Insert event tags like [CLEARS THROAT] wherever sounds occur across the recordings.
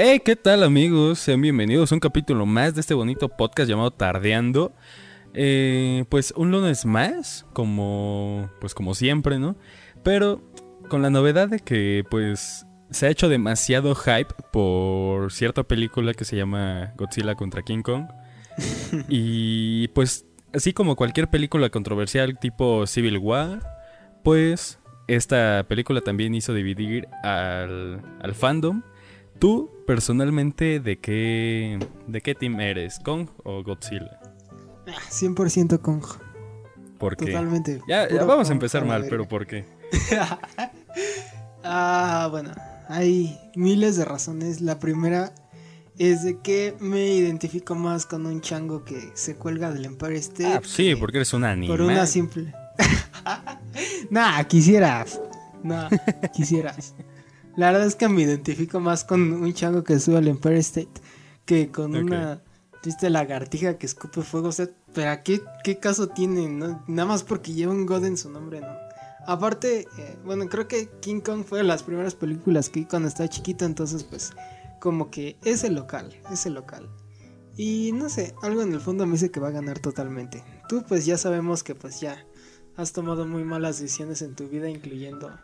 Hey, ¿qué tal amigos? Sean bienvenidos a un capítulo más de este bonito podcast llamado Tardeando. Eh, pues un lunes más, como pues como siempre, ¿no? Pero con la novedad de que pues se ha hecho demasiado hype por cierta película que se llama Godzilla contra King Kong. [LAUGHS] y pues así como cualquier película controversial tipo Civil War, pues esta película también hizo dividir al, al fandom. Tú, personalmente, ¿de qué, ¿de qué team eres? ¿Kong o Godzilla? 100% Kong. ¿Por qué? Totalmente. Ya, vamos a empezar mal, pero ¿por qué? [LAUGHS] ah, bueno. Hay miles de razones. La primera es de que me identifico más con un chango que se cuelga del Empire State. Ah, sí, porque eres un animal. Por una simple. [LAUGHS] nah, quisieras. Nah, [LAUGHS] quisieras. La verdad es que me identifico más con un chango que sube al Empire State que con una triste lagartija que escupe fuego. O sea, ¿pero qué, qué caso tiene? no? Nada más porque lleva un God en su nombre, ¿no? Aparte, eh, bueno, creo que King Kong fue de las primeras películas que vi cuando estaba chiquito, entonces pues como que es el local, es el local. Y no sé, algo en el fondo me dice que va a ganar totalmente. Tú pues ya sabemos que pues ya has tomado muy malas decisiones en tu vida, incluyendo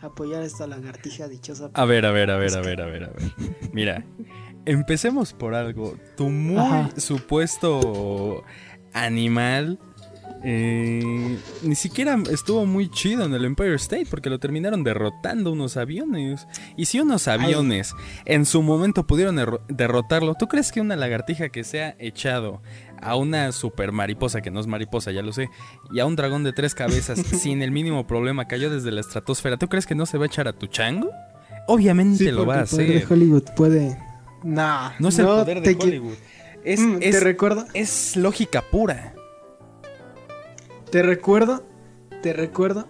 apoyar a esta lagartija dichosa. A ver, a ver, a ver, a ver, a ver, a ver. Mira, empecemos por algo. Tu muy Ajá. supuesto animal eh, ni siquiera estuvo muy chido en el Empire State porque lo terminaron derrotando unos aviones. Y si unos aviones en su momento pudieron erro- derrotarlo, ¿tú crees que una lagartija que se ha echado a una super mariposa, que no es mariposa, ya lo sé, y a un dragón de tres cabezas [LAUGHS] sin el mínimo problema cayó desde la estratosfera, ¿tú crees que no se va a echar a tu chango? Obviamente Sí, lo va a porque el poder hacer. de Hollywood puede... Nah, No es el poder de Hollywood. Es, Mm, es- Te recuerdo, es lógica pura. te recuerdo, te recuerdo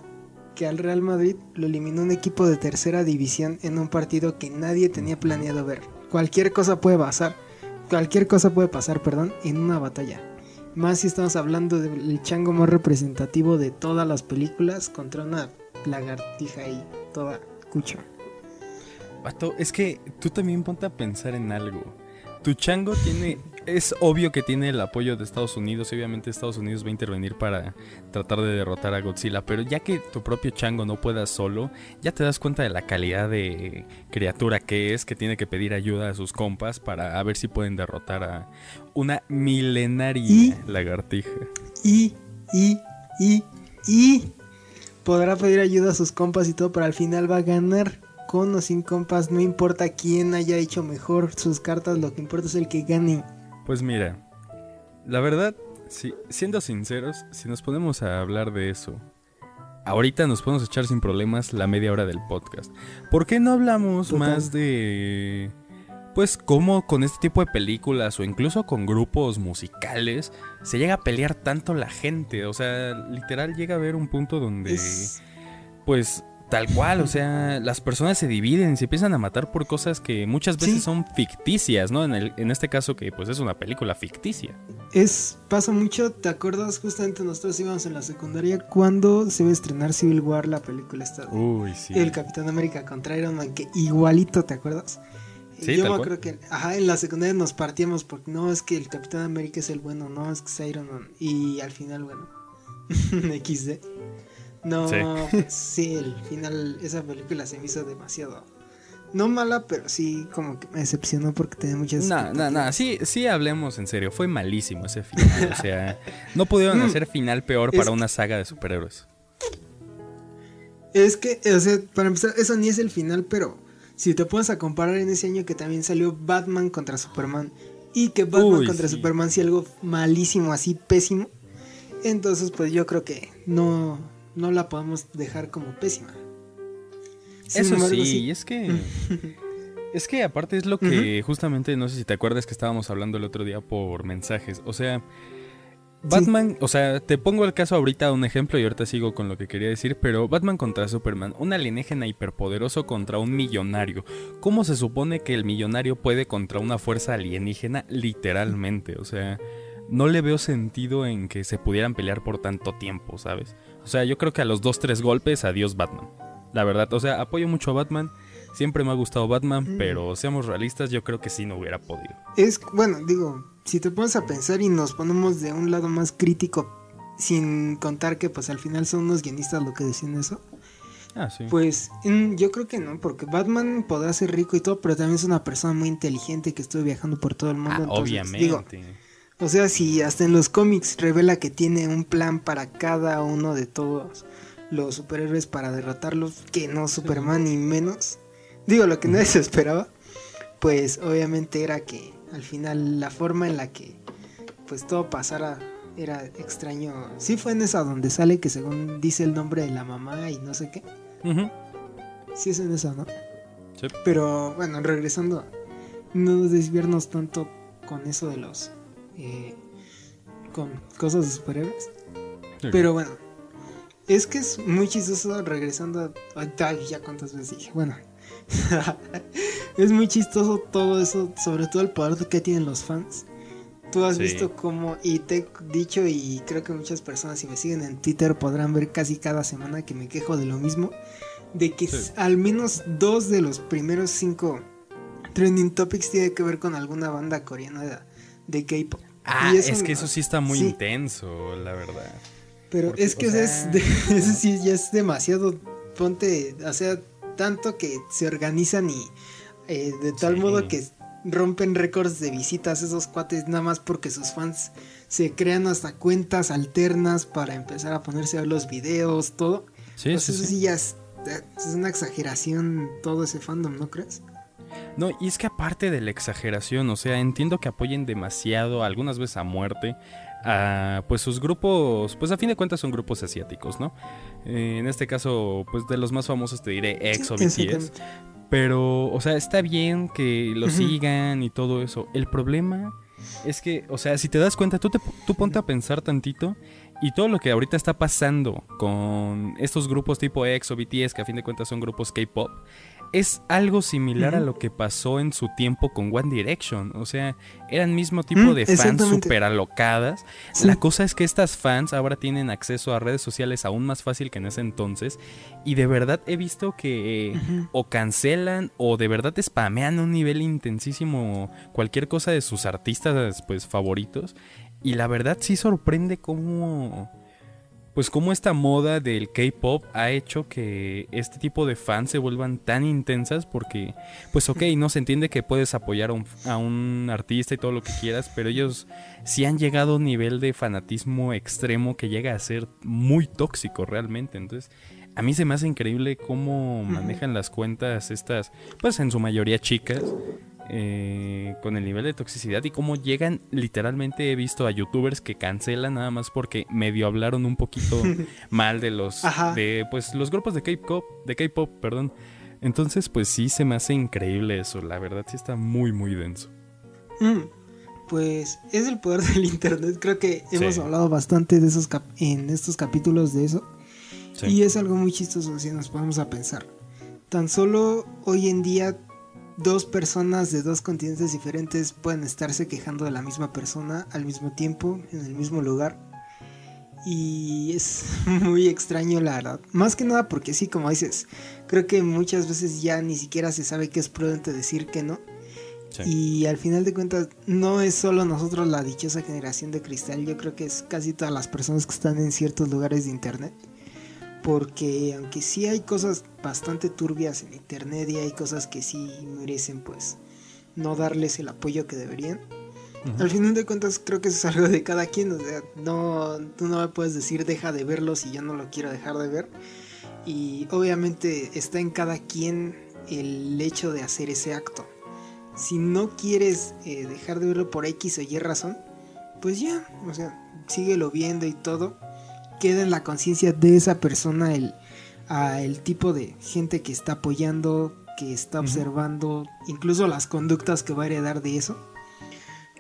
que al Real Madrid lo eliminó un equipo de tercera división en un partido que nadie tenía planeado ver. Cualquier cosa puede pasar, cualquier cosa puede pasar, perdón, en una batalla. Más si estamos hablando del chango más representativo de todas las películas contra una lagartija ahí, toda cucha. Vato, es que tú también ponte a pensar en algo. Tu chango tiene. Es obvio que tiene el apoyo de Estados Unidos. y Obviamente, Estados Unidos va a intervenir para tratar de derrotar a Godzilla. Pero ya que tu propio chango no pueda solo, ya te das cuenta de la calidad de criatura que es, que tiene que pedir ayuda a sus compas para a ver si pueden derrotar a una milenaria Y- lagartija. Y, y, y, y podrá pedir ayuda a sus compas y todo, pero al final va a ganar con o sin compas. No importa quién haya hecho mejor sus cartas, lo que importa es el que gane. Pues mira, la verdad, si, siendo sinceros, si nos ponemos a hablar de eso, ahorita nos podemos echar sin problemas la media hora del podcast. ¿Por qué no hablamos Total. más de... Pues cómo con este tipo de películas o incluso con grupos musicales se llega a pelear tanto la gente? O sea, literal llega a haber un punto donde... Es- Pues tal cual, o sea, las personas se dividen, se empiezan a matar por cosas que muchas veces Sí. son ficticias, ¿no? En, el- en este caso que pues es una película ficticia. Es, pasa mucho, ¿te acuerdas? Justamente nosotros íbamos en la secundaria cuando se iba a estrenar Civil War, la película esta de Uy, sí. El Capitán América contra Iron Man, que igualito, ¿te acuerdas? Sí, Yo me cual. acuerdo que ajá, en la secundaria nos partíamos porque no es que el Capitán América es el bueno, no es que es Iron Man. Y al final, bueno, [LAUGHS] XD. No, Sí. pues, sí, el final, esa película se me hizo demasiado. No mala, pero sí como que me decepcionó porque tenía muchas. No, no, no, sí, sí hablemos en serio, fue malísimo ese final, o sea, [LAUGHS] no pudieron Mm. hacer final peor para una saga de superhéroes. Es que, o sea, para empezar, eso ni es el final, pero si te pones a comparar en ese año que también salió Batman contra Superman y que Batman Uy, contra sí. Superman sí algo malísimo, así pésimo, entonces pues yo creo que no, no la podemos dejar como pésima. Sin Eso embargo, sí, y es que... [LAUGHS] Es que aparte es lo que justamente, no sé si te acuerdas que estábamos hablando el otro día por mensajes, o sea... Batman, o sea, te pongo el caso ahorita un ejemplo y ahorita sigo con lo que quería decir, pero Batman contra Superman, un alienígena hiperpoderoso contra un millonario. ¿Cómo se supone que el millonario puede contra una fuerza alienígena literalmente? O sea, no le veo sentido en que se pudieran pelear por tanto tiempo, ¿sabes? O sea, yo creo que a los dos, tres golpes, adiós Batman. La verdad, o sea, apoyo mucho a Batman. Siempre me ha gustado Batman, mm. pero seamos realistas, yo creo que sí no hubiera podido. Es, bueno, digo, si te pones a pensar y nos ponemos de un lado más crítico, sin contar que pues al final son unos guionistas lo que decían eso. Ah, sí. Pues yo creo que no, porque Batman podrá ser rico y todo, pero también es una persona muy inteligente que estuvo viajando por todo el mundo. Ah, obviamente. O sea, si hasta en los cómics revela que tiene un plan para cada uno de todos los superhéroes para derrotarlos, que no Superman ni menos. Digo, lo que nadie se esperaba, pues obviamente era que al final la forma en la que pues todo pasara era extraño. Sí fue en esa donde sale que según dice el nombre de la mamá y no sé qué. Sí es en esa, ¿no? Sí. Pero bueno, regresando, no desviarnos tanto con eso de los... Eh, con cosas de superhéroes. Pero bueno, es que es muy chistoso regresando a... ya cuántas veces dije. Bueno. [LAUGHS] es muy chistoso todo eso, sobre todo el poder que tienen los fans. Tú has visto cómo, y te he dicho, y creo que muchas personas si me siguen en Twitter podrán ver casi cada semana que me quejo de lo mismo, de que al menos dos de los primeros cinco trending topics tiene que ver con alguna banda coreana de, K-pop. Ah, es que eso sí está muy intenso, la verdad. Pero es que es [LAUGHS] eso sí ya es demasiado. Ponte, o sea, tanto que se organizan y eh, de tal modo que rompen récords de visitas esos cuates nada más porque sus fans se crean hasta cuentas alternas para empezar a ponerse a ver los videos, todo. Sí, pues eso sí ya es, es una exageración todo ese fandom, ¿no crees? No, y es que aparte de la exageración, o sea, entiendo que apoyen demasiado, algunas veces a muerte, pues sus grupos, pues a fin de cuentas son grupos asiáticos, ¿no? Eh, en este caso, pues de los más famosos te diré EXO, BTS. Pero, o sea, está bien que lo sigan y todo eso. El problema es que, o sea, si te das cuenta, tú, te, tú ponte a pensar tantito y todo lo que ahorita está pasando con estos grupos tipo EXO, BTS, que a fin de cuentas son grupos K-pop, es algo similar a lo que pasó en su tiempo con One Direction. O sea, eran mismo tipo mm, de fans super alocadas. La cosa es que estas fans ahora tienen acceso a redes sociales aún más fácil que en ese entonces. Y de verdad he visto que o cancelan o de verdad spamean a un nivel intensísimo cualquier cosa de sus artistas pues favoritos. Y la verdad sí sorprende cómo pues como esta moda del K-pop ha hecho que este tipo de fans se vuelvan tan intensas porque, pues ok, no se entiende que puedes apoyar a un, artista y todo lo que quieras, pero ellos sí han llegado a un nivel de fanatismo extremo que llega a ser muy tóxico realmente. Entonces, a mí se me hace increíble cómo manejan las cuentas estas, pues en su mayoría chicas, eh, con el nivel de toxicidad y cómo llegan, literalmente he visto a youtubers que cancelan nada más porque medio hablaron un poquito [LAUGHS] mal de los de pues los grupos de K-pop, de K-pop, perdón. Entonces, pues sí se me hace increíble eso, la verdad sí está muy muy denso. Mm, pues es el poder [LAUGHS] del internet, creo que hemos hablado bastante de esos en estos capítulos de eso. Y es algo muy chistoso si nos ponemos a pensar. Tan solo hoy en día dos personas de dos continentes diferentes pueden estarse quejando de la misma persona al mismo tiempo, en el mismo lugar. Y es [LAUGHS] muy extraño la verdad. Más que nada porque sí, como dices, creo que muchas veces ya ni siquiera se sabe que es prudente decir que no. Y al final de cuentas, no es solo nosotros la dichosa generación de cristal, yo creo que es casi todas las personas que están en ciertos lugares de internet porque aunque sí hay cosas bastante turbias en internet y hay cosas que sí merecen pues no darles el apoyo que deberían. Al final de cuentas creo que eso es algo de cada quien, o sea, no, tú no me puedes decir deja de verlo si yo no lo quiero dejar de ver. Y obviamente está en cada quien el hecho de hacer ese acto. Si no quieres eh, dejar de verlo por X o Y razón, pues ya, o sea, síguelo viendo y todo queda en la conciencia de esa persona el, el tipo de gente que está apoyando, que está observando, incluso las conductas que va a heredar de eso.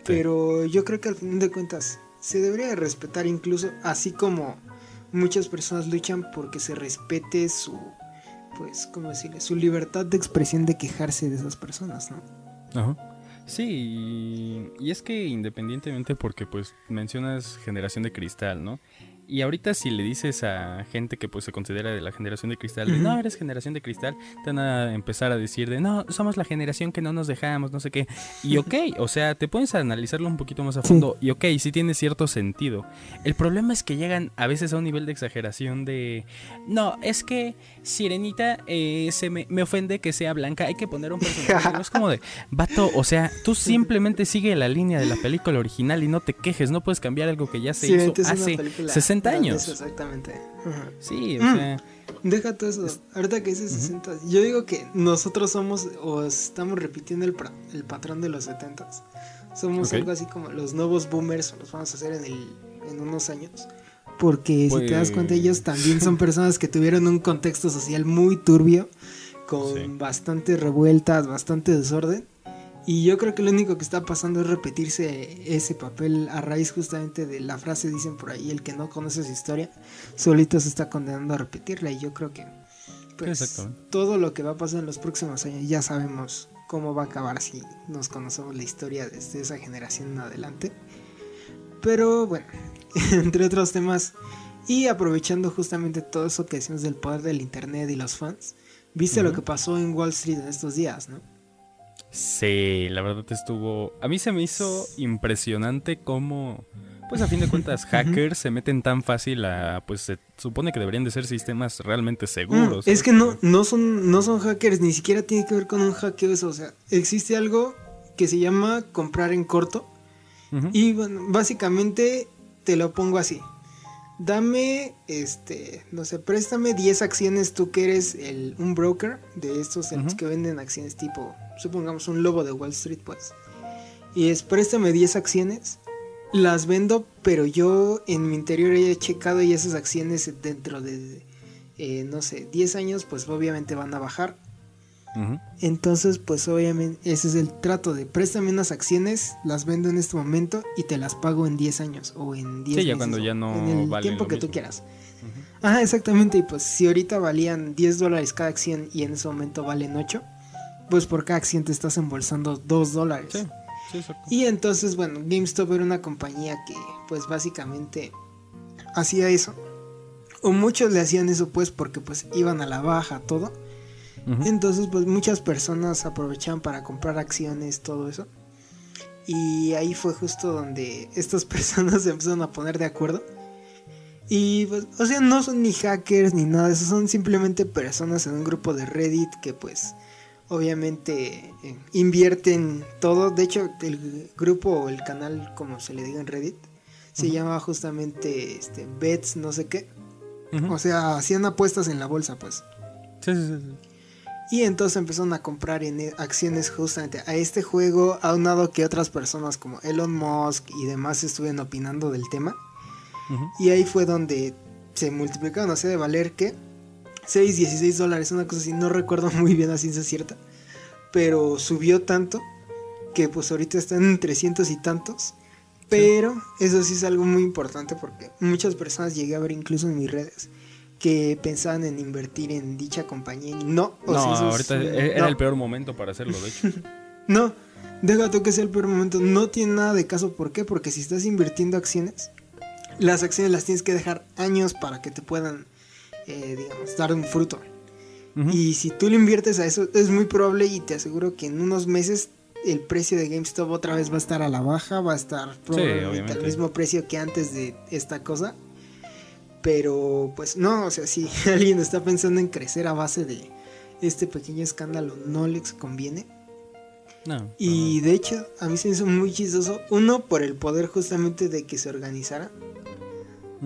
Pero yo creo que al fin de cuentas se debería respetar incluso así como muchas personas luchan porque se respete su pues cómo decirle su libertad de expresión de quejarse de esas personas, ¿no? Ajá. Sí, y es que independientemente porque pues mencionas generación de cristal, ¿no? Y ahorita si le dices a gente que pues se considera de la generación de cristal, de, no, eres generación de cristal, te van a empezar a decir de, no, somos la generación que no nos dejamos, no sé qué. Y ok, o sea, te puedes analizarlo un poquito más a fondo. Y ok, sí tiene cierto sentido. El problema es que llegan a veces a un nivel de exageración de, no, es que Sirenita eh, se me, me, ofende que sea blanca, hay que poner un personaje. [LAUGHS] es como de, vato, o sea, tú simplemente sigue la línea de la película original y no te quejes, no puedes cambiar algo que ya se hizo hace 60 años. exactamente. Sí, o mm. sea. Deja todo eso. Ahorita que dices 60, yo digo que nosotros somos o estamos repitiendo el, el patrón de los 70 Somos algo así como los nuevos boomers, o los vamos a hacer en, el, en unos años. Porque si te das cuenta, ellos pues también son [LAUGHS] personas que tuvieron un contexto social muy turbio, con bastantes revueltas, bastante desorden. Y yo creo que lo único que está pasando es repetirse ese papel a raíz justamente de la frase, dicen por ahí, el que no conoce su historia, solito se está condenando a repetirla. Y yo creo que pues, todo lo que va a pasar en los próximos años ya sabemos cómo va a acabar si nos conocemos la historia desde esa generación en adelante. Pero bueno, [LAUGHS] entre otros temas, y aprovechando justamente todo eso que decimos del poder del Internet y los fans, viste lo que pasó en Wall Street en estos días, ¿no? Sí, la verdad estuvo... A mí se me hizo impresionante cómo, pues a fin de cuentas, [LAUGHS] hackers se meten tan fácil a... Pues se supone que deberían de ser sistemas realmente seguros. es que no, no, son, no son hackers, ni siquiera tiene que ver con un hackeo eso. O sea, existe algo que se llama comprar en corto. Y bueno, básicamente te lo pongo así. Dame, este, no sé, préstame 10 acciones tú que eres el, un broker de estos en los que venden acciones tipo supongamos un lobo de Wall Street, pues. Y es, préstame 10 acciones, las vendo, pero yo en mi interior he checado y esas acciones dentro de, eh, no sé, 10 años, pues obviamente van a bajar. Entonces, pues obviamente ese es el trato de préstame unas acciones, las vendo en este momento y te las pago en 10 años o en 10 sí, ya cuando ya no en el tiempo que tú quieras. Ajá, exactamente. Y pues si ahorita valían 10 dólares cada acción y en ese momento valen 8, pues por cada acción te estás embolsando 2 dólares. Sí, sí, y entonces, bueno, GameStop era una compañía que pues básicamente hacía eso. O muchos le hacían eso pues porque pues iban a la baja todo. Entonces pues muchas personas aprovechaban para comprar acciones, todo eso. Y ahí fue justo donde estas [LAUGHS] personas se empezaron a poner de acuerdo. Y pues, o sea, no son ni hackers ni nada eso, son simplemente personas en un grupo de Reddit que pues obviamente eh, invierten todo. De hecho, el grupo o el canal, como se le diga en Reddit, se llama justamente este, Bets, no sé qué. O sea, hacían apuestas en la bolsa, pues. Sí, sí, sí. Y entonces empezaron a comprar en e, acciones justamente a este juego, aunado que otras personas como Elon Musk y demás estuvieron opinando del tema. Y ahí fue donde se multiplicaron, o sea, de valer que 6, 16 dólares, una cosa así, no recuerdo [LAUGHS] muy bien a ciencia cierta, pero subió tanto que pues ahorita están en 300 y tantos. Pero eso sí es algo muy importante porque muchas personas llegué a ver incluso en mis redes que pensaban en invertir en dicha compañía y no. O no, ahorita era el peor momento para hacerlo, de hecho. [LAUGHS] no, deja tú que sea el peor momento. No tiene nada de caso. ¿Por qué? Porque si estás invirtiendo acciones, las acciones las tienes que dejar años para que te puedan eh, digamos, dar un fruto. Y si tú le inviertes a eso, es muy probable y te aseguro que en unos meses el precio de GameStop otra vez va a estar a la baja, va a estar probablemente al mismo precio que antes de esta cosa. Pero pues no, o sea, si [LAUGHS] alguien está pensando en crecer a base de este pequeño escándalo, no les conviene. No. Y de hecho, a mí se me hizo muy chistoso. Uno, por el poder justamente de que se organizara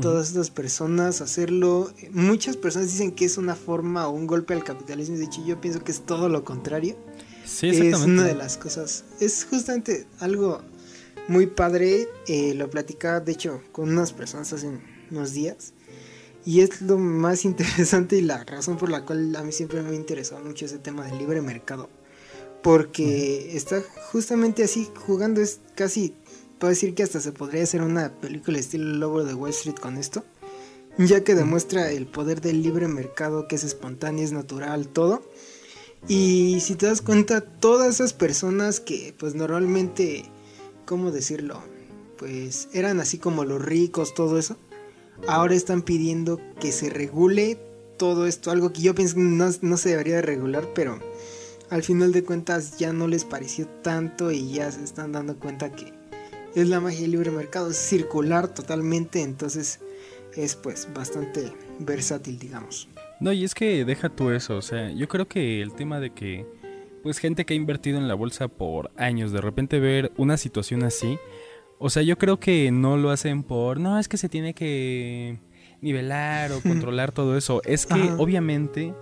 todas estas personas, hacerlo. Muchas personas dicen que es una forma o un golpe al capitalismo. De hecho, yo pienso que es todo lo contrario. Sí, exactamente. Es una de las cosas. Es justamente algo muy padre. Eh, lo platicaba, de hecho, con unas personas hace unos días. Y es lo más interesante y la razón por la cual a mí siempre me ha interesado mucho ese tema del libre mercado. Porque está justamente así jugando, es casi puedo decir que hasta se podría hacer una película estilo Lobo de Wall Street con esto, ya que demuestra el poder del libre mercado que es espontáneo, es natural, todo. Y si te das cuenta, todas esas personas que pues normalmente, ¿cómo decirlo? Pues eran así como los ricos, todo eso. Ahora están pidiendo que se regule todo esto, algo que yo pienso no, no se debería de regular, pero al final de cuentas ya no les pareció tanto y ya se están dando cuenta que es la magia del libre mercado, es circular totalmente, entonces es pues bastante versátil, digamos. No, y es que deja tú eso, o sea, yo creo que el tema de que pues gente que ha invertido en la bolsa por años, de repente ver una situación así, o sea, yo creo que no lo hacen por, no, es que se tiene que nivelar o [LAUGHS] controlar todo eso, es que obviamente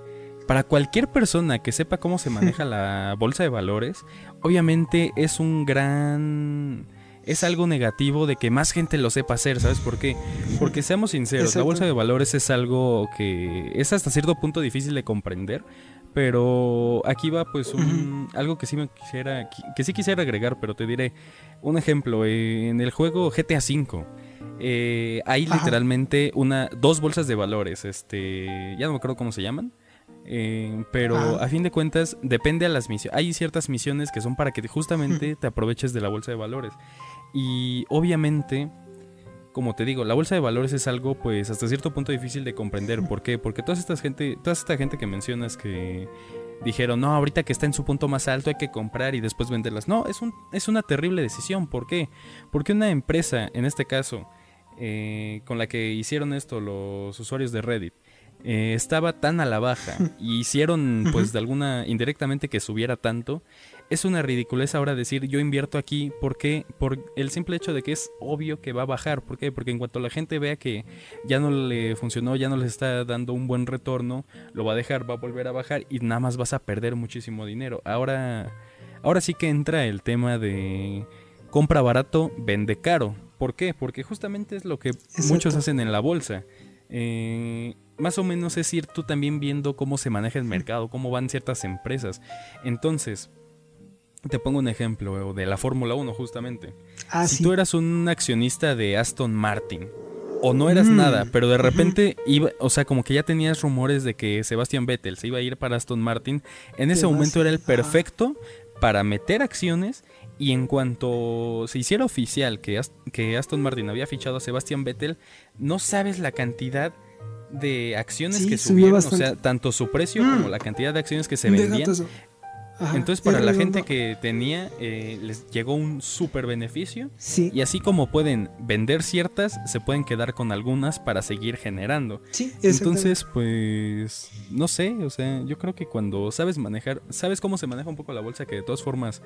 para cualquier persona que sepa cómo se maneja la [LAUGHS] bolsa de valores, obviamente es un gran es algo negativo de que más gente lo sepa hacer, ¿sabes por qué? Porque seamos sinceros, la bolsa de valores es algo que es hasta cierto punto difícil de comprender, pero aquí va pues un, algo que sí me quisiera que sí quisiera agregar, pero te diré un ejemplo en el juego GTA V. Eh, hay literalmente una dos bolsas de valores, este, ya no me acuerdo cómo se llaman. Eh, pero a fin de cuentas depende a las misiones. Hay ciertas misiones que son para que justamente te aproveches de la bolsa de valores. Y obviamente, como te digo, la bolsa de valores es algo pues hasta cierto punto difícil de comprender. ¿Por qué? Porque toda esta gente, toda esta gente que mencionas que dijeron, no, ahorita que está en su punto más alto hay que comprar y después venderlas. No, es, un, es una terrible decisión. ¿Por qué? Porque una empresa, en este caso, eh, con la que hicieron esto los usuarios de Reddit, eh, estaba tan a la baja [LAUGHS] y hicieron pues de alguna indirectamente que subiera tanto es una ridiculez ahora decir yo invierto aquí porque por el simple hecho de que es obvio que va a bajar. ¿Por qué? Porque en cuanto la gente vea que ya no le funcionó, ya no le está dando un buen retorno, lo va a dejar, va a volver a bajar y nada más vas a perder muchísimo dinero. Ahora, ahora sí que entra el tema de compra barato, vende caro. ¿Por qué? Porque justamente es lo que muchos hacen en la bolsa. Eh, más o menos es ir tú también viendo cómo se maneja el mercado, cómo van ciertas empresas. Entonces, te pongo un ejemplo de la Fórmula 1 justamente. Ah, si tú eras un accionista de Aston Martin o no eras mm. nada, pero de repente iba, o sea, como que ya tenías rumores de que Sebastian Vettel se iba a ir para Aston Martin, en ese momento era el perfecto para meter acciones y en cuanto se hiciera oficial que, que Aston Martin había fichado a Sebastian Vettel, no sabes la cantidad de acciones que subieron, o sea, tanto su precio como mm. la cantidad de acciones que se vendían entonces para la gente que tenía eh, les llegó un súper beneficio sí. y así como pueden vender ciertas, se pueden quedar con algunas para seguir generando. Sí, Entonces pues no sé, o sea, yo creo que cuando sabes manejar, sabes cómo se maneja un poco la bolsa que de todas formas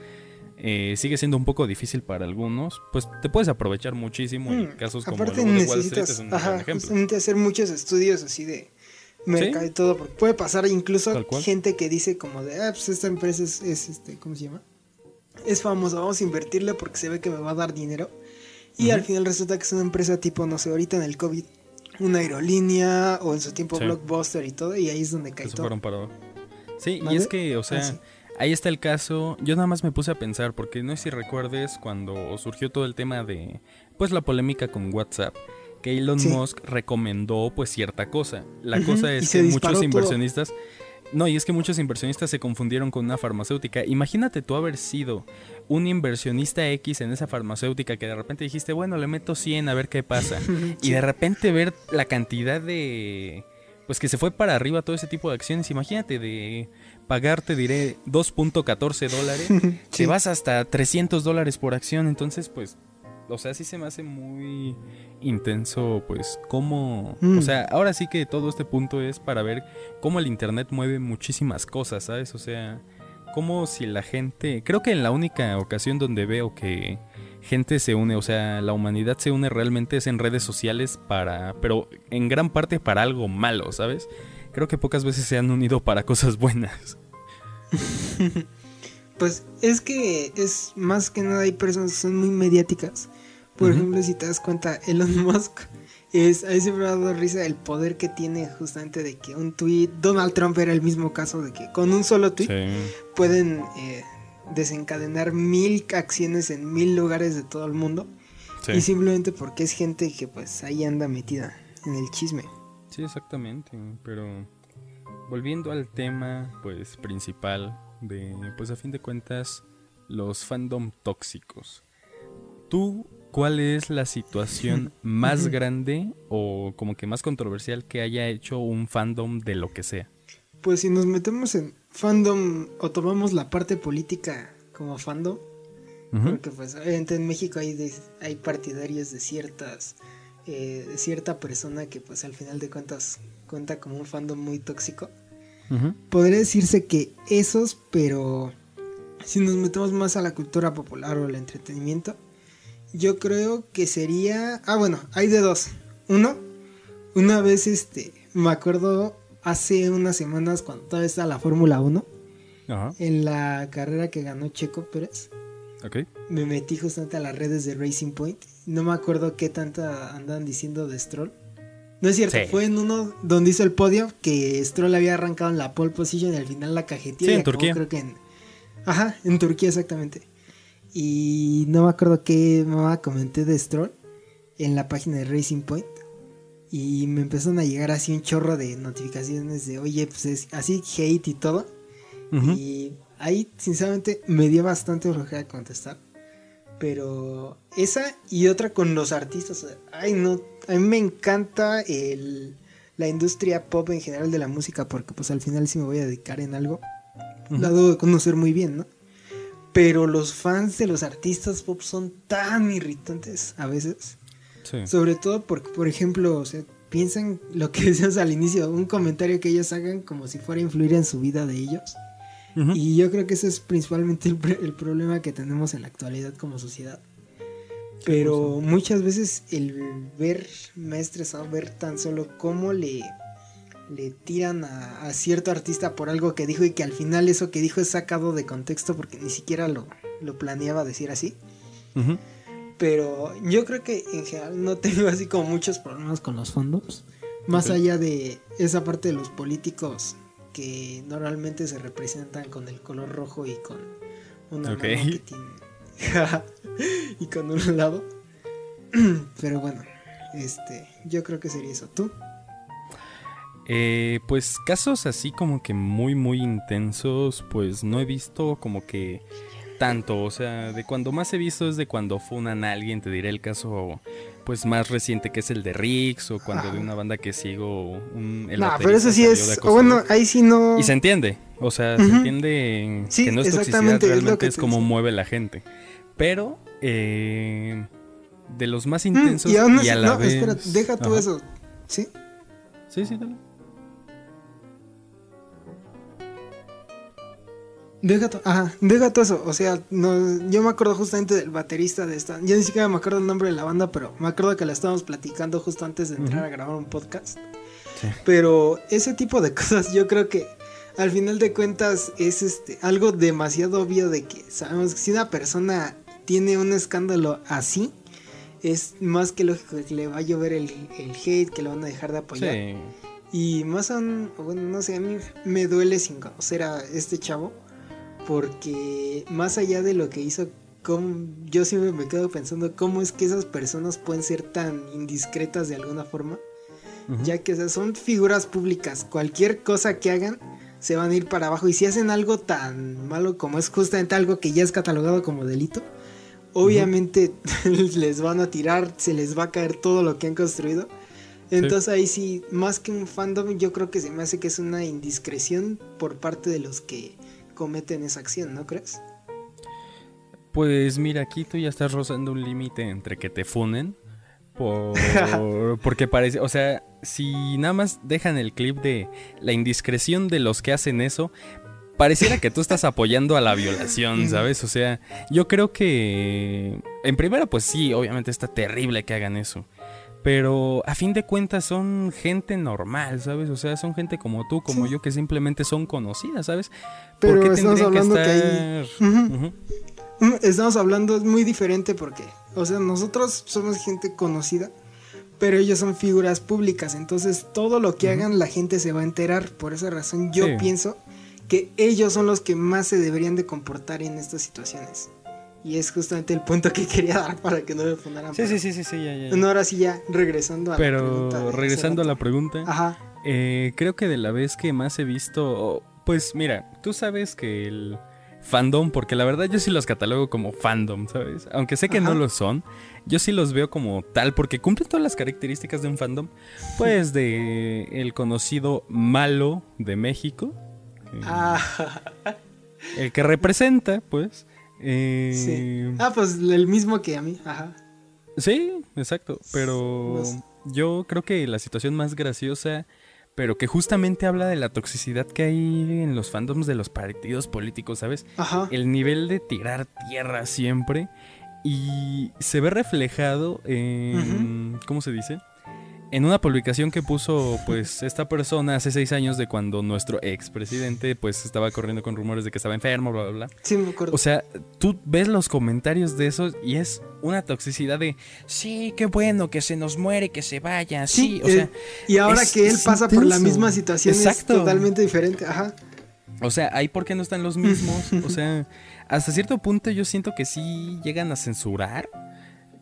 eh, sigue siendo un poco difícil para algunos, pues te puedes aprovechar muchísimo en mm, casos como el de Wall Street es un ajá, ejemplo. hacer muchos estudios así de mercado y todo, porque puede pasar incluso gente que dice como de, ah, pues esta empresa es, este, ¿cómo se llama? Es famosa, vamos a invertirle porque se ve que me va a dar dinero. Y al final resulta que es una empresa tipo, no sé, ahorita en el COVID, una aerolínea o en su tiempo Blockbuster y todo, y ahí es donde cae todo. Sí, y es que, o sea, ah, ahí está el caso. Yo nada más me puse a pensar, porque no sé si recuerdes cuando surgió todo el tema de, pues, la polémica con WhatsApp que Elon Musk recomendó pues cierta cosa. La cosa es que muchos inversionistas... No, y es que muchos inversionistas se confundieron con una farmacéutica. Imagínate tú haber sido un inversionista X en esa farmacéutica que de repente dijiste, bueno, le meto 100 a ver qué pasa. [LAUGHS] Y de repente ver la cantidad de... Pues que se fue para arriba todo ese tipo de acciones. Imagínate de pagarte, diré, 2.14 dólares. [LAUGHS] Te vas hasta 300 dólares por acción. Entonces, pues o sea, sí se me hace muy intenso, pues, cómo... O mm. sea, ahora sí que todo este punto es para ver cómo el Internet mueve muchísimas cosas, ¿sabes? O sea, como si la gente... Creo que en la única ocasión donde veo que gente se une, o sea, la humanidad se une realmente es en redes sociales para... Pero en gran parte para algo malo, ¿sabes? Creo que pocas veces se han unido para cosas buenas. [LAUGHS] pues es que es más que nada hay personas que son muy mediáticas por ejemplo, si te das cuenta, Elon [LAUGHS] Musk es, a siempre me ha dado risa el poder que tiene justamente de que un tweet, Donald Trump era el mismo caso de que con un solo tweet pueden eh, desencadenar mil acciones en mil lugares de todo el mundo. Y simplemente porque es gente que pues ahí anda metida en el chisme. Sí, exactamente, pero volviendo al tema pues principal de pues a fin de cuentas los fandom tóxicos. ¿Tú ¿cuál es la situación [LAUGHS] más grande o como que más controversial que haya hecho un fandom de lo que sea? Pues si nos metemos en fandom o tomamos la parte política como fandom, porque pues obviamente en México hay, hay partidarios de ciertas eh, de cierta persona que pues al final de cuentas cuenta como un fandom muy tóxico. Podría decirse que esos, pero si nos metemos más a la cultura popular o al entretenimiento, yo creo que sería... Ah, bueno, hay de dos. Uno, una vez este, me acuerdo hace unas semanas cuando todavía estaba la Fórmula 1, en la carrera que ganó Checo Pérez. Me metí justamente a las redes de Racing Point. No me acuerdo qué tanta andan diciendo de Stroll. No es cierto, fue en uno donde hizo el podio que Stroll había arrancado en la pole position y al final la cajetilla. Sí, en Turquía. Creo que en, ajá, en Turquía exactamente. Y no me acuerdo qué mamá comenté de Stroll en la página de Racing Point. Y me empezaron a llegar así un chorro de notificaciones de, oye, pues es así hate y todo. Y ahí, sinceramente, me dio bastante flojera contestar. Pero esa y otra con los artistas. Ay, no. A mí me encanta el, la industria pop en general de la música. Porque, pues al final, sí me voy a dedicar en algo. La debo de conocer muy bien, ¿no? Pero los fans de los artistas pop son tan irritantes a veces. Sobre todo porque, por ejemplo, o sea, piensan lo que [LAUGHS] decías al inicio, un comentario que ellos hagan como si fuera a influir en su vida de ellos. Y yo creo que ese es principalmente el, problema que tenemos en la actualidad como sociedad. Pero muchas veces el ver, me ha estresado ver tan solo cómo le, le tiran a, cierto artista por algo que dijo y que al final eso que dijo es sacado de contexto porque ni siquiera lo, lo planeaba decir así. Pero yo creo que en general no tengo así como muchos problemas con los fondos. Más allá de esa parte de los políticos que normalmente se representan con el color rojo y con una okay. [LAUGHS] y con un lado. [CLEARS THROAT] Pero bueno, este, yo creo que sería eso. ¿Tú? Eh, pues casos así como que muy muy intensos, pues no he visto como que tanto, o sea, de cuando más he visto es de cuando funan a alguien, te diré el caso pues más reciente que es el de Rix o cuando de una banda que sigo un el No, pero eso sí es bueno, ahí sí no Y se entiende, o sea, se entiende que no es toxicidad, realmente es, como mueve la gente. Pero eh, de los más mm, intensos y, a la no, Espera, deja tú eso. ¿Sí? Sí, sí, dale. Deja, ajá, deja todo eso. O sea, no, yo me acuerdo justamente del baterista de esta. Yo ni siquiera me acuerdo el nombre de la banda, pero me acuerdo que la estábamos platicando justo antes de entrar a grabar un podcast. Pero ese tipo de [LAUGHS] cosas yo creo que al final de cuentas es este algo demasiado obvio de que sabemos que si una persona tiene un escándalo así, es más que lógico que le va a llover el, el hate, que le van a dejar de apoyar. Y más aún, bueno, no sé, a mí me duele sin conocer a este chavo porque más allá de lo que hizo, yo siempre me quedo pensando cómo es que esas personas pueden ser tan indiscretas de alguna forma, ya que son figuras públicas, cualquier cosa que hagan se van a ir para abajo. Y si hacen algo tan malo como es justamente algo que ya es catalogado como delito, obviamente [LAUGHS] les van a tirar, se les va a caer todo lo que han construido. Entonces ahí sí, más que un fandom, yo creo que se me hace que es una indiscreción por parte de los que cometen esa acción, ¿no crees? Pues mira, aquí tú ya estás rozando un límite entre que te funen. Por, [LAUGHS] porque parece, o sea, si nada más dejan el clip de la indiscreción de los que hacen eso, pareciera que tú estás apoyando a la violación, ¿sabes? O sea, yo creo que en primera pues sí, obviamente está terrible que hagan eso. Pero a fin de cuentas son gente normal, ¿sabes? O sea, son gente como tú, como yo, que simplemente son conocidas, ¿sabes? Pero estamos hablando que, hay... Estamos hablando, es muy diferente porque, o sea, nosotros somos gente conocida, pero ellos son figuras públicas, entonces todo lo que hagan la gente se va a enterar. Por esa razón yo pienso que ellos son los que más se deberían de comportar en estas situaciones. Y es justamente el punto que [LAUGHS] quería dar para que no me fundaran. Sí, sí, sí, sí, sí, ya, ya. No, ahora sí ya, regresando a Pero, la pregunta. Pero regresando a la pregunta. Ajá. Eh, creo que de la vez que más he visto, pues mira, tú sabes que el fandom, porque la verdad yo sí los catalogo como fandom, ¿sabes? Aunque sé que no lo son, yo sí los veo como tal, porque cumplen todas las características de un fandom, pues de el conocido malo de México. Ah. [LAUGHS] El que representa, pues. Eh, sí. Ah, pues el mismo que a mí, ajá. Sí, exacto, pero yo creo que la situación más graciosa pero que justamente habla de la toxicidad que hay en los fandoms de los partidos políticos, ¿sabes? Ajá. El nivel de tirar tierra siempre y se ve reflejado en, ¿cómo se dice? En una publicación que puso pues esta persona hace seis años de cuando nuestro expresidente pues estaba corriendo con rumores de que estaba enfermo, bla, bla, bla. Sí, me acuerdo. O sea, tú ves los comentarios de esos y es una toxicidad de, sí, qué bueno, que se nos muere, que se vaya, sí, o sea. Eh, y ahora que él pasa por la misma situación es totalmente diferente, ajá. O sea, ahí por qué no están los mismos, o sea, hasta cierto punto yo siento que sí llegan a censurar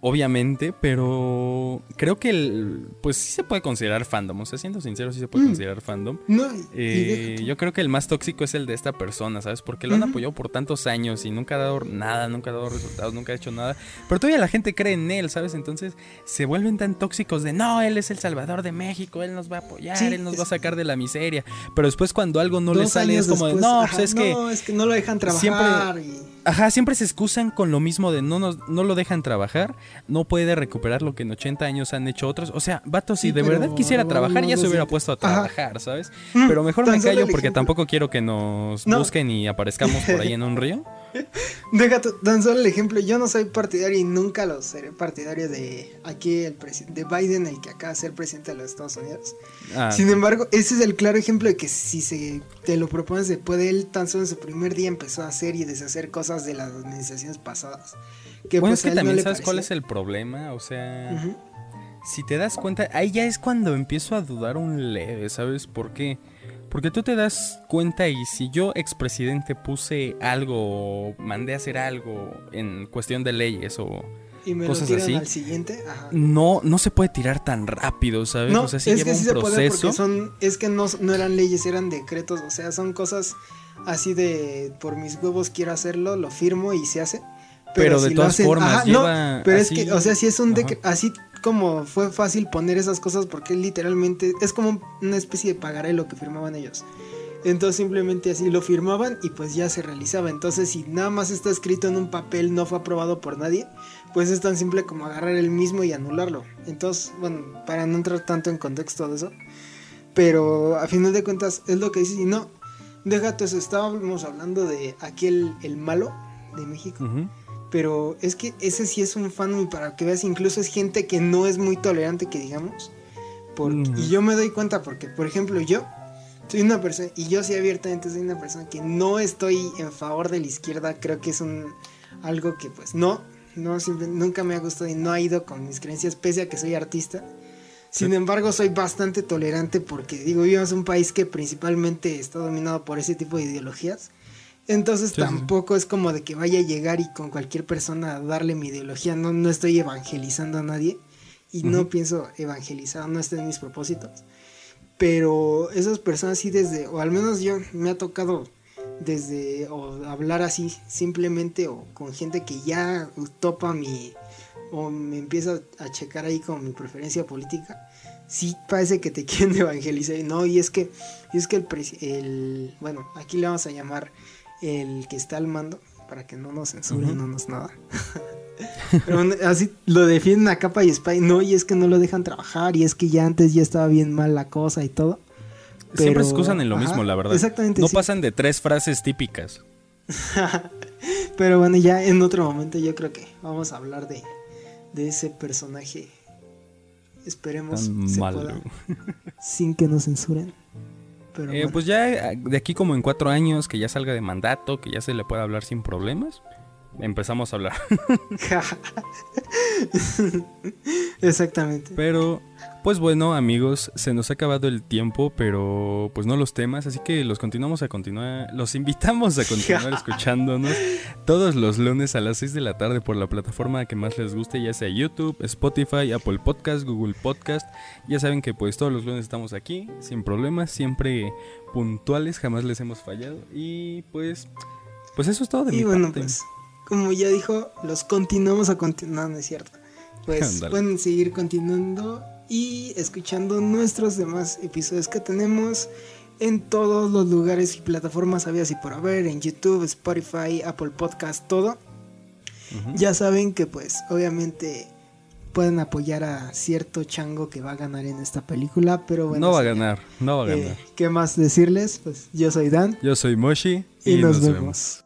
obviamente, pero creo que el, pues sí se puede considerar fandom, o sea, siendo sincero, sí se puede mm. considerar fandom. No, eh, yo creo que el más tóxico es el de esta persona, ¿sabes? Porque lo han apoyado por tantos años y nunca ha dado nada, nunca ha dado resultados, nunca ha hecho nada, pero todavía la gente cree en él, ¿sabes? Entonces se vuelven tan tóxicos de, no, él es el salvador de México, él nos va a apoyar, él nos va a sacar de la miseria, pero después cuando algo no le sale es como de, no, pues es que... No, es que no lo dejan trabajar. y... Ajá, siempre se excusan con lo mismo de no, nos, no lo dejan trabajar, no puede recuperar lo que en 80 años han hecho otros. O sea, vato, si de verdad quisiera trabajar, ya se hubiera puesto a trabajar, ¿sabes? Mm, pero mejor me callo porque tampoco quiero que nos busquen y aparezcamos por ahí en un río. [LAUGHS] [LAUGHS] Deja tan solo el ejemplo, yo no soy partidario y nunca lo seré partidario de aquí el de Biden, el que acaba de ser presidente de los Estados Unidos. Ah, Sin embargo, ese es el claro ejemplo de que si se te lo propones, se puede él tan solo en su primer día empezó a hacer y deshacer cosas de las administraciones pasadas. Que bueno, pues es que también sabes cuál es el problema, o sea, si te das cuenta, ahí ya es cuando empiezo a dudar un leve, ¿sabes por qué? Porque tú te das cuenta y si yo expresidente puse algo o mandé a hacer algo en cuestión de leyes o y me cosas lo así, al siguiente, no no se puede tirar tan rápido, ¿sabes? No, o sea, es que sí se puede porque son es que no, no eran leyes, eran decretos, o sea, son cosas así de por mis huevos quiero hacerlo, lo firmo y se hace. Pero, de todas formas, lleva pero es que, o sea, si es un decreto, así como fue fácil poner esas cosas porque literalmente es como una especie de pagaré lo que firmaban ellos. Entonces simplemente así lo firmaban y pues ya se realizaba. Entonces si nada más está escrito en un papel, no fue aprobado por nadie, pues es tan simple como agarrar el mismo y anularlo. Entonces, bueno, para no entrar tanto en contexto de eso. Pero a final de cuentas es lo que dice. Y no, déjate eso, estábamos hablando de aquel, el malo de México. Pero es que ese sí es un fan y para que veas, incluso es gente que no es muy tolerante, que digamos. Y yo me doy cuenta porque, por ejemplo, yo soy una persona, y yo sí abiertamente soy una persona que no estoy en favor de la izquierda, creo que es un algo que pues no, no nunca me ha gustado y no ha ido con mis creencias, pese a que soy artista. Sin embargo, soy bastante tolerante porque digo, vivimos en un país que principalmente está dominado por ese tipo de ideologías. Entonces tampoco es como de que vaya a llegar y con cualquier persona a darle mi ideología. No, no estoy evangelizando a nadie y no pienso evangelizar, no está en mis propósitos. Pero esas personas sí desde, o al menos yo me ha tocado desde, o hablar así simplemente o con gente que ya topa mi, o me empieza a checar ahí con mi preferencia política. Sí parece que te [LAUGHS] quieren evangelizar, no, y es que, y es que el, el, bueno, aquí le vamos a llamar el que está al mando, para que no nos censuren, no nos nada. [LAUGHS] Pero así lo defienden a capa y espada. No, y es que no lo dejan trabajar, y es que ya antes ya estaba bien mal la cosa y todo. Siempre se excusan en lo mismo, la verdad. Exactamente. No pasan de tres frases típicas. [LAUGHS] Pero bueno, ya en otro momento yo creo que vamos a hablar de, de ese personaje. Esperemos se pueda, sin que nos censuren. Eh, pues ya eh, de aquí como en cuatro años que ya salga de mandato, que ya se le pueda hablar sin problemas, empezamos a hablar. [LAUGHS] Exactamente. Pero pues bueno, amigos, se nos ha acabado el tiempo, pero pues no los temas, así que los continuamos a continuar, los invitamos a continuar [LAUGHS] escuchándonos todos los lunes a las 6 de la tarde por la plataforma que más les guste, ya sea YouTube, Spotify, Apple Podcast, Google Podcast. Ya saben que pues todos los lunes estamos aquí, sin problemas, siempre puntuales, jamás les hemos fallado y pues Pues eso es todo de y mi bueno, parte. pues, como ya dijo, los continuamos a continuar, no es cierto. Pues pueden seguir continuando y escuchando nuestros demás episodios que tenemos en todos los lugares y plataformas habidas y por haber, en YouTube, Spotify, Apple Podcast, todo. Ya saben que pues obviamente pueden apoyar a cierto chango que va a ganar en esta película, pero bueno. no va a ganar, no va a eh, ganar. ¿Qué más decirles? Pues yo soy Dan Yo soy Moshi y, nos, vemos.